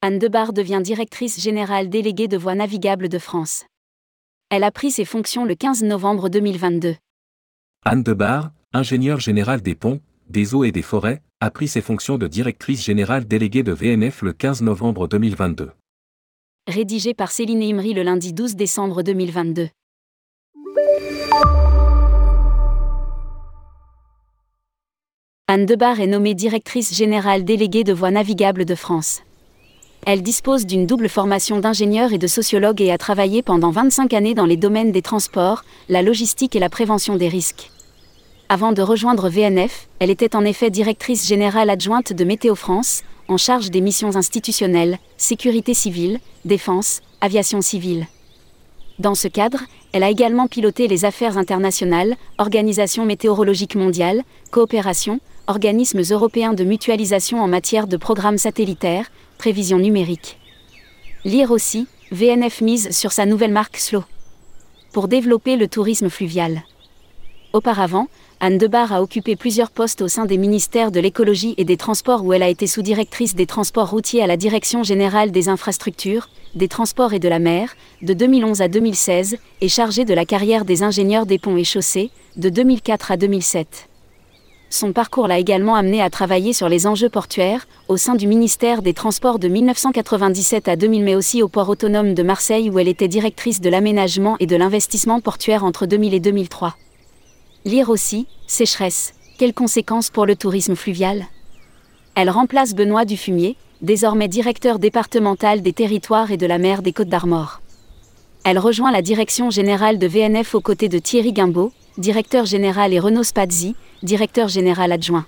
Anne Debar devient directrice générale déléguée de Voies navigables de France. Elle a pris ses fonctions le 15 novembre 2022. Anne Debar, ingénieure générale des ponts, des eaux et des forêts, a pris ses fonctions de directrice générale déléguée de VNF le 15 novembre 2022. Rédigé par Céline Imri le lundi 12 décembre 2022. Anne Debar est nommée directrice générale déléguée de Voies navigables de France. Elle dispose d'une double formation d'ingénieur et de sociologue et a travaillé pendant 25 années dans les domaines des transports, la logistique et la prévention des risques. Avant de rejoindre VNF, elle était en effet directrice générale adjointe de Météo France, en charge des missions institutionnelles, sécurité civile, défense, aviation civile. Dans ce cadre, elle a également piloté les affaires internationales, Organisation météorologique mondiale, coopération, organismes européens de mutualisation en matière de programmes satellitaires, prévision numérique. Lire aussi, VNF mise sur sa nouvelle marque Slow. Pour développer le tourisme fluvial. Auparavant, Anne Debar a occupé plusieurs postes au sein des ministères de l'écologie et des transports où elle a été sous-directrice des transports routiers à la Direction générale des infrastructures, des transports et de la mer, de 2011 à 2016, et chargée de la carrière des ingénieurs des ponts et chaussées, de 2004 à 2007. Son parcours l'a également amené à travailler sur les enjeux portuaires, au sein du ministère des Transports de 1997 à 2000 mais aussi au port autonome de Marseille où elle était directrice de l'aménagement et de l'investissement portuaire entre 2000 et 2003. Lire aussi, sécheresse, quelles conséquences pour le tourisme fluvial? Elle remplace Benoît Dufumier, désormais directeur départemental des territoires et de la mer des Côtes d'Armor. Elle rejoint la direction générale de VNF aux côtés de Thierry Guimbaud, directeur général et Renaud Spazzi, directeur général adjoint.